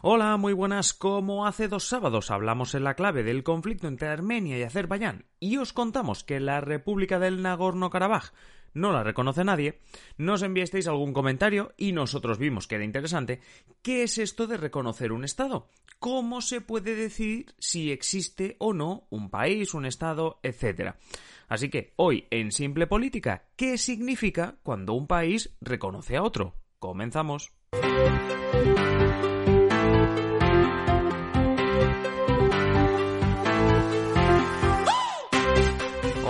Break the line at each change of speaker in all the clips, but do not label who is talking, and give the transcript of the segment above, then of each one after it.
Hola, muy buenas. Como hace dos sábados hablamos en la clave del conflicto entre Armenia y Azerbaiyán y os contamos que la República del Nagorno-Karabaj no la reconoce nadie, nos enviasteis algún comentario y nosotros vimos que era interesante. ¿Qué es esto de reconocer un Estado? ¿Cómo se puede decir si existe o no un país, un Estado, etcétera? Así que hoy en Simple Política, ¿qué significa cuando un país reconoce a otro? Comenzamos.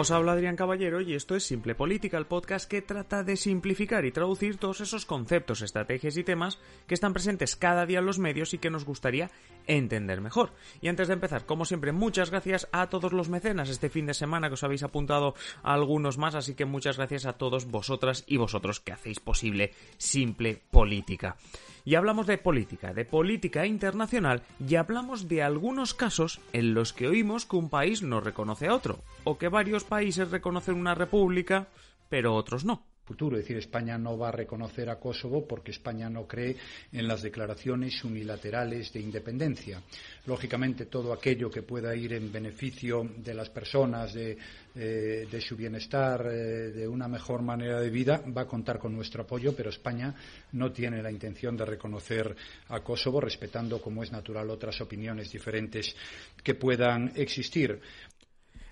Os habla Adrián Caballero y esto es Simple Política, el podcast que trata de simplificar y traducir todos esos conceptos, estrategias y temas que están presentes cada día en los medios y que nos gustaría entender mejor. Y antes de empezar, como siempre, muchas gracias a todos los mecenas este fin de semana que os habéis apuntado a algunos más, así que muchas gracias a todos vosotras y vosotros que hacéis posible Simple Política. Y hablamos de política, de política internacional, y hablamos de algunos casos en los que oímos que un país no reconoce a otro, o que varios países reconocen una república, pero otros no
Es decir, España no va a reconocer a Kosovo porque España no cree en las declaraciones unilaterales de independencia. Lógicamente, todo aquello que pueda ir en beneficio de las personas, de, eh, su bienestar, eh, de una mejor manera de vida, va a contar con nuestro apoyo, pero España no tiene la intención de reconocer a Kosovo, respetando, como es natural, otras opiniones diferentes que puedan existir.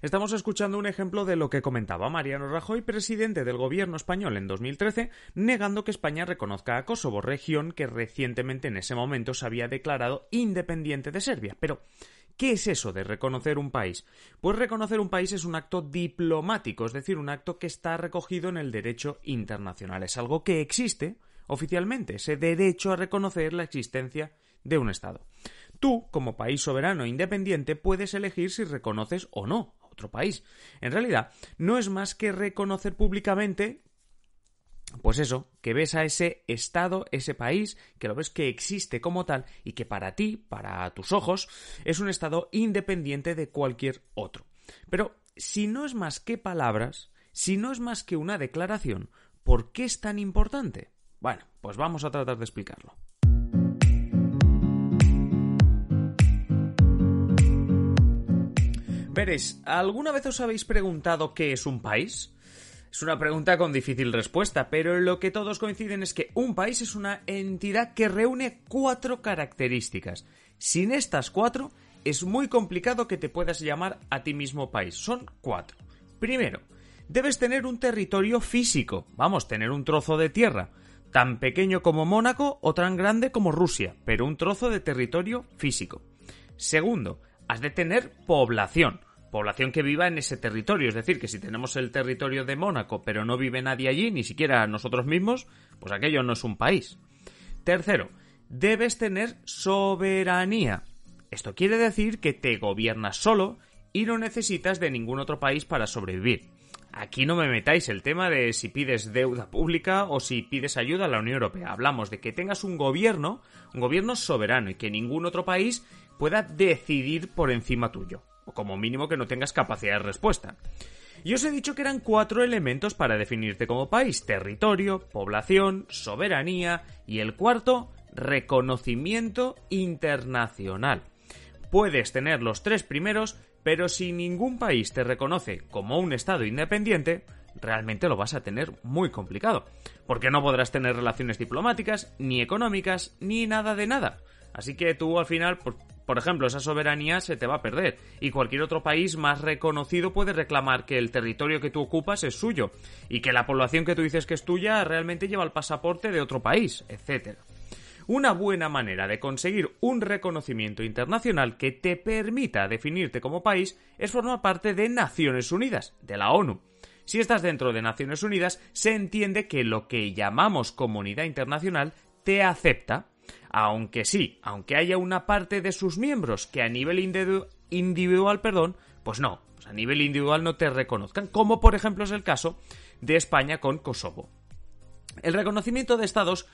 Estamos escuchando un ejemplo de lo que comentaba Mariano Rajoy, presidente del gobierno español en 2013, negando que España reconozca a Kosovo, región que recientemente en ese momento se había declarado independiente de Serbia. Pero, ¿Qué es eso de reconocer un país? Pues reconocer un país es un acto diplomático, es decir, un acto que está recogido en el derecho internacional. Es algo que existe oficialmente, ese derecho a reconocer la existencia de un Estado. Tú, como país soberano e independiente, puedes elegir si reconoces o no otro país. En realidad, no es más que reconocer públicamente pues eso, que ves a ese estado, ese país, que lo ves que existe como tal y que para ti, para tus ojos, es un estado independiente de cualquier otro. Pero si no es más que palabras, si no es más que una declaración, ¿por qué es tan importante? Bueno, pues vamos a tratar de explicarlo. Veréis, ¿alguna vez os habéis preguntado qué es un país? Es una pregunta con difícil respuesta, pero lo que todos coinciden es que un país es una entidad que reúne cuatro características. Sin estas cuatro, es muy complicado que te puedas llamar a ti mismo país. Son cuatro. Primero, debes tener un territorio físico, vamos, tener un trozo de tierra, tan pequeño como Mónaco o tan grande como Rusia, pero un trozo de territorio físico. Segundo, has de tener población población que viva en ese territorio. Es decir, que si tenemos el territorio de Mónaco, pero no vive nadie allí, ni siquiera nosotros mismos, pues aquello no es un país. Tercero, debes tener soberanía. Esto quiere decir que te gobiernas solo y no necesitas de ningún otro país para sobrevivir. Aquí no me metáis el tema de si pides deuda pública o si pides ayuda a la Unión Europea. Hablamos de que tengas un gobierno, un gobierno soberano y que ningún otro país pueda decidir por encima tuyo o como mínimo que no tengas capacidad de respuesta. Y os he dicho que eran cuatro elementos para definirte como país, territorio, población, soberanía y el cuarto, reconocimiento internacional. Puedes tener los tres primeros, pero si ningún país te reconoce como un Estado independiente, realmente lo vas a tener muy complicado, porque no podrás tener relaciones diplomáticas, ni económicas, ni nada de nada. Así que tú al final, pues, por ejemplo, esa soberanía se te va a perder y cualquier otro país más reconocido puede reclamar que el territorio que tú ocupas es suyo y que la población que tú dices que es tuya realmente lleva el pasaporte de otro país, etc. Una buena manera de conseguir un reconocimiento internacional que te permita definirte como país es formar parte de Naciones Unidas, de la ONU. Si estás dentro de Naciones Unidas, se entiende que lo que llamamos comunidad internacional te acepta aunque sí, aunque haya una parte de sus miembros que a nivel individual, perdón, pues no, a nivel individual no te reconozcan, como por ejemplo es el caso de España con Kosovo. El reconocimiento de estados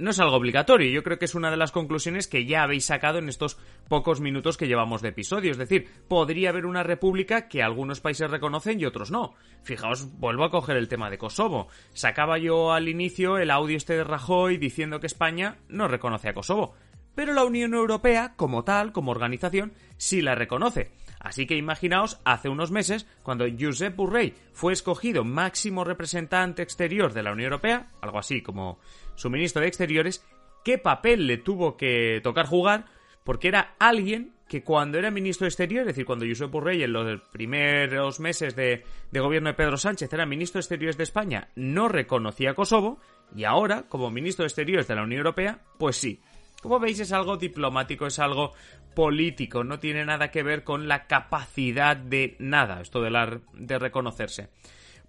no es algo obligatorio. Yo creo que es una de las conclusiones que ya habéis sacado en estos pocos minutos que llevamos de episodio. Es decir, podría haber una república que algunos países reconocen y otros no. Fijaos, vuelvo a coger el tema de Kosovo. Sacaba yo al inicio el audio este de Rajoy diciendo que España no reconoce a Kosovo. pero la Unión Europea, como tal, como organización, sí la reconoce. Así que imaginaos hace unos meses, cuando Josep Borrell fue escogido máximo representante exterior de la Unión Europea, algo así como su ministro de Exteriores, qué papel le tuvo que tocar jugar, porque era alguien que cuando era ministro de Exterior, es decir, cuando Josep Borrell en los primeros meses de, de, gobierno de Pedro Sánchez era ministro de Exteriores de España, no reconocía a Kosovo, y ahora, como ministro de Exteriores de la Unión Europea, pues sí. Como veis, es algo diplomático, es algo político, no tiene nada que ver con la capacidad de nada, esto de, la, de reconocerse.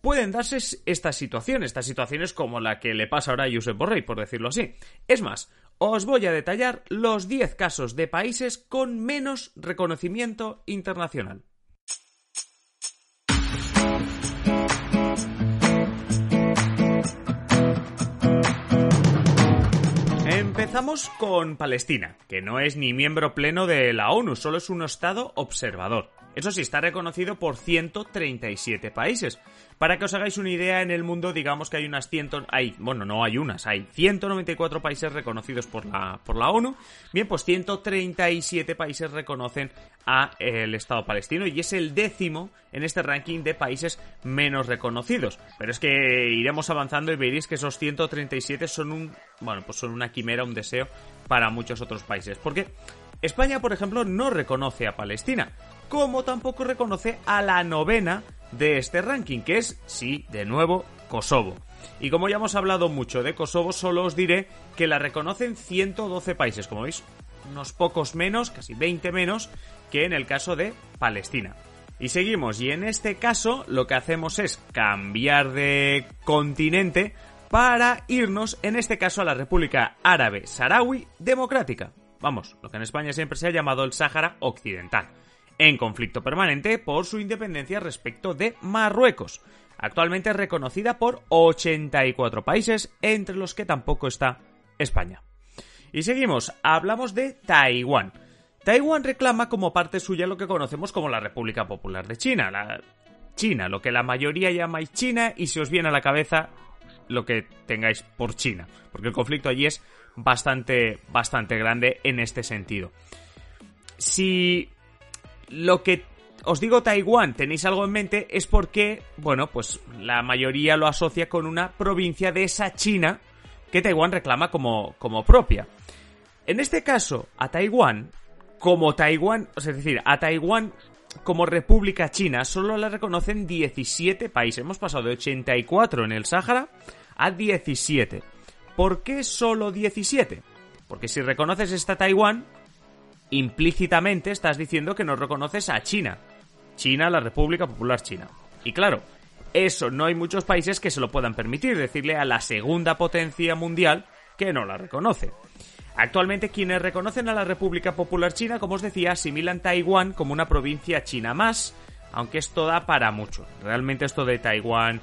Pueden darse estas situaciones, estas situaciones como la que le pasa ahora a Josep Borrell, por decirlo así. Es más, os voy a detallar los 10 casos de países con menos reconocimiento internacional. Empezamos con Palestina, que no es ni miembro pleno de la ONU, solo es un estado observador. Eso sí, está reconocido por 137 países. Para que os hagáis una idea, en el mundo digamos que hay unas 100... Hay, bueno, no hay unas, hay 194 países reconocidos por la, por la ONU. Bien, pues 137 países reconocen a el Estado palestino y es el décimo en este ranking de países menos reconocidos. Pero es que iremos avanzando y veréis que esos 137 son un... Bueno, pues son una quimera, un deseo para muchos otros países. Porque España, por ejemplo, no reconoce a Palestina como tampoco reconoce a la novena de este ranking, que es, sí, de nuevo, Kosovo. Y como ya hemos hablado mucho de Kosovo, solo os diré que la reconocen 112 países, como veis, unos pocos menos, casi 20 menos, que en el caso de Palestina. Y seguimos, y en este caso lo que hacemos es cambiar de continente para irnos, en este caso, a la República Árabe Saharaui Democrática. Vamos, lo que en España siempre se ha llamado el Sáhara Occidental en conflicto permanente por su independencia respecto de Marruecos, actualmente reconocida por 84 países, entre los que tampoco está España. Y seguimos, hablamos de Taiwán. Taiwán reclama como parte suya lo que conocemos como la República Popular de China, la China, lo que la mayoría llamáis China y si os viene a la cabeza lo que tengáis por China, porque el conflicto allí es bastante bastante grande en este sentido. Si lo que os digo Taiwán, tenéis algo en mente, es porque, bueno, pues la mayoría lo asocia con una provincia de esa China que Taiwán reclama como, como propia. En este caso, a Taiwán, como Taiwán, es decir, a Taiwán como República China, solo la reconocen 17 países. Hemos pasado de 84 en el Sáhara a 17. ¿Por qué solo 17? Porque si reconoces esta Taiwán, implícitamente estás diciendo que no reconoces a China. China, la República Popular China. Y claro, eso no hay muchos países que se lo puedan permitir, decirle a la segunda potencia mundial que no la reconoce. Actualmente quienes reconocen a la República Popular China, como os decía, asimilan Taiwán como una provincia china más, aunque esto da para mucho. Realmente esto de Taiwán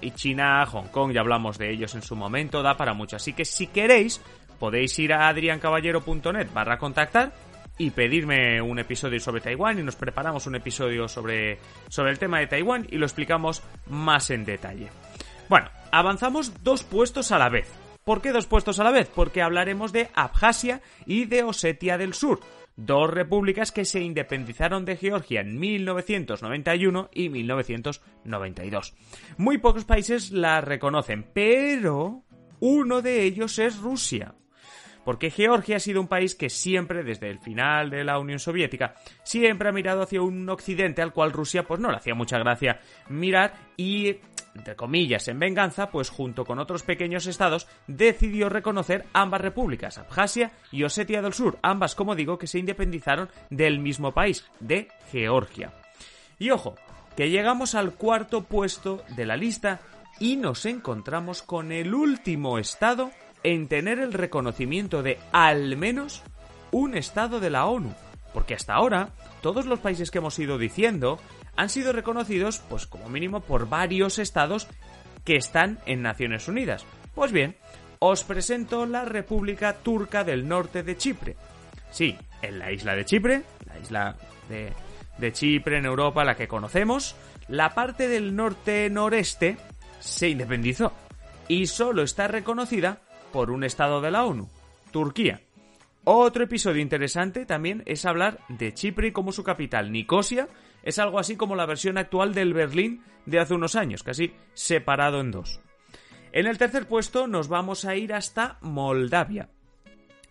y China, Hong Kong, ya hablamos de ellos en su momento, da para mucho. Así que si queréis, podéis ir a adriancaballero.net barra contactar y pedirme un episodio sobre Taiwán y nos preparamos un episodio sobre, sobre el tema de Taiwán y lo explicamos más en detalle. Bueno, avanzamos dos puestos a la vez. ¿Por qué dos puestos a la vez? Porque hablaremos de Abjasia y de Osetia del Sur, dos repúblicas que se independizaron de Georgia en 1991 y 1992. Muy pocos países la reconocen, pero uno de ellos es Rusia porque Georgia ha sido un país que siempre, desde el final de la Unión Soviética, siempre ha mirado hacia un occidente al cual Rusia pues no le hacía mucha gracia mirar y entre comillas, en venganza, pues junto con otros pequeños estados, decidió reconocer ambas repúblicas, Abjasia y Osetia del Sur, ambas, como digo, que se independizaron del mismo país, de Georgia. Y ojo, que llegamos al cuarto puesto de la lista y nos encontramos con el último estado en tener el reconocimiento de al menos un Estado de la ONU. Porque hasta ahora, todos los países que hemos ido diciendo han sido reconocidos, pues como mínimo, por varios estados que están en Naciones Unidas. Pues bien, os presento la República Turca del Norte de Chipre. Sí, en la isla de Chipre, la isla de, de Chipre en Europa, la que conocemos, la parte del norte-noreste se independizó y solo está reconocida por un estado de la ONU, Turquía. Otro episodio interesante también es hablar de Chipre como su capital. Nicosia es algo así como la versión actual del Berlín de hace unos años, casi separado en dos. En el tercer puesto nos vamos a ir hasta Moldavia.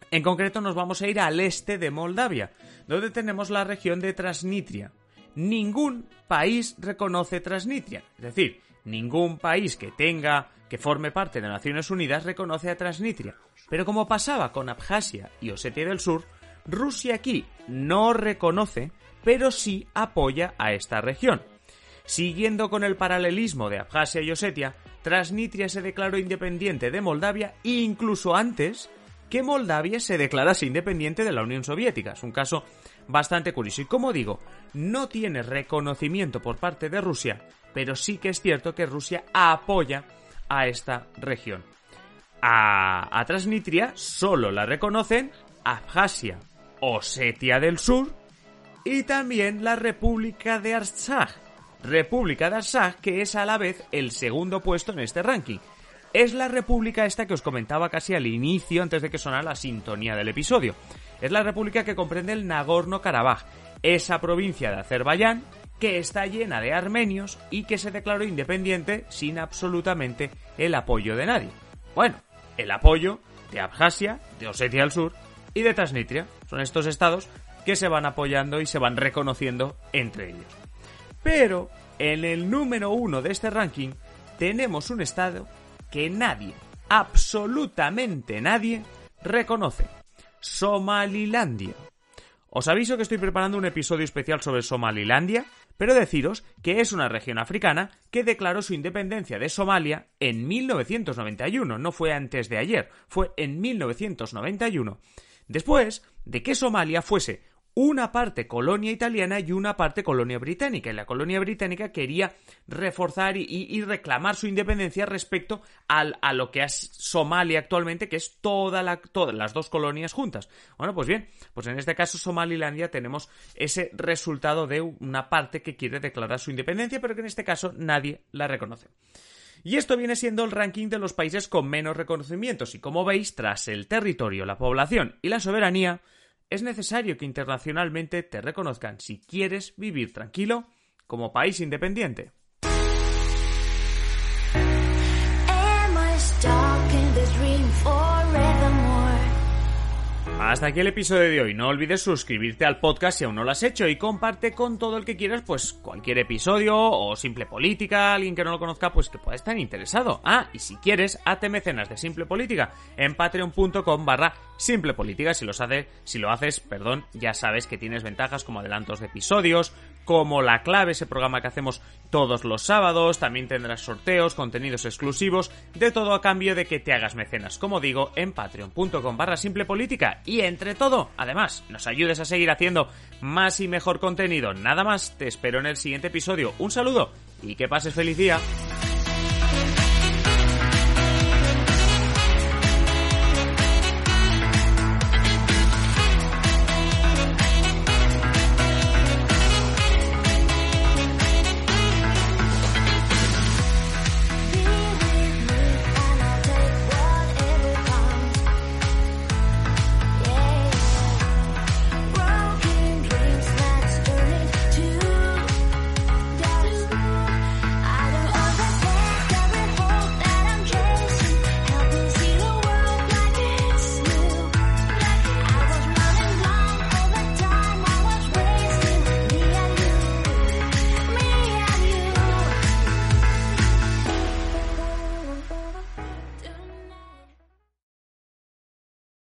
En concreto nos vamos a ir al este de Moldavia, donde tenemos la región de Transnistria. Ningún país reconoce Transnistria, es decir, ningún país que tenga que forme parte de Naciones Unidas reconoce a Transnistria. Pero como pasaba con Abjasia y Osetia del Sur, Rusia aquí no reconoce, pero sí apoya a esta región. Siguiendo con el paralelismo de Abjasia y Osetia, Transnistria se declaró independiente de Moldavia incluso antes que Moldavia se declarase independiente de la Unión Soviética. Es un caso bastante curioso. Y como digo, no tiene reconocimiento por parte de Rusia, pero sí que es cierto que Rusia apoya a esta región. A, Transnistria solo la reconocen Abjasia, Osetia del Sur y también la República de Artsaj. República de Artsaj que es a la vez el segundo puesto en este ranking. Es la república esta que os comentaba casi al inicio antes de que sonara la sintonía del episodio. Es la república que comprende el Nagorno-Karabaj, esa provincia de Azerbaiyán que está llena de armenios y que se declaró independiente sin absolutamente el apoyo de nadie. Bueno, el apoyo de Abjasia, de Osetia del Sur y de Transnistria. Son estos estados que se van apoyando y se van reconociendo entre ellos. Pero en el número uno de este ranking tenemos un estado que nadie, absolutamente nadie, reconoce. Somalilandia. Os aviso que estoy preparando un episodio especial sobre Somalilandia, pero deciros que es una región africana que declaró su independencia de Somalia en 1991, no fue antes de ayer, fue en 1991, después de que Somalia fuese una parte colonia italiana y una parte colonia británica. Y la colonia británica quería reforzar y, reclamar su independencia respecto a lo que es Somalia actualmente, que es toda la, todas las dos colonias juntas. Bueno, pues bien, pues en este caso Somalilandia tenemos ese resultado de una parte que quiere declarar su independencia, pero que en este caso nadie la reconoce. Y esto viene siendo el ranking de los países con menos reconocimientos. Y como veis, tras el territorio, la población y la soberanía, es necesario que internacionalmente te reconozcan si quieres vivir tranquilo como país independiente. Hasta aquí el episodio de hoy. No olvides suscribirte al podcast si aún no lo has hecho y comparte con todo el que quieras, pues cualquier episodio o simple política, alguien que no lo conozca, pues que pueda estar interesado. Ah, y si quieres, hazte mecenas de simple política en patreon.com barra simple política. Si, si lo haces, perdón, ya sabes que tienes ventajas como adelantos de episodios, como La Clave, ese programa que hacemos todos los sábados, también tendrás sorteos, contenidos exclusivos, de todo a cambio de que te hagas mecenas, como digo, en patreon.com barra simple política y entre todo, además, nos ayudes a seguir haciendo más y mejor contenido. Nada más, te espero en el siguiente episodio. Un saludo y que pases feliz día.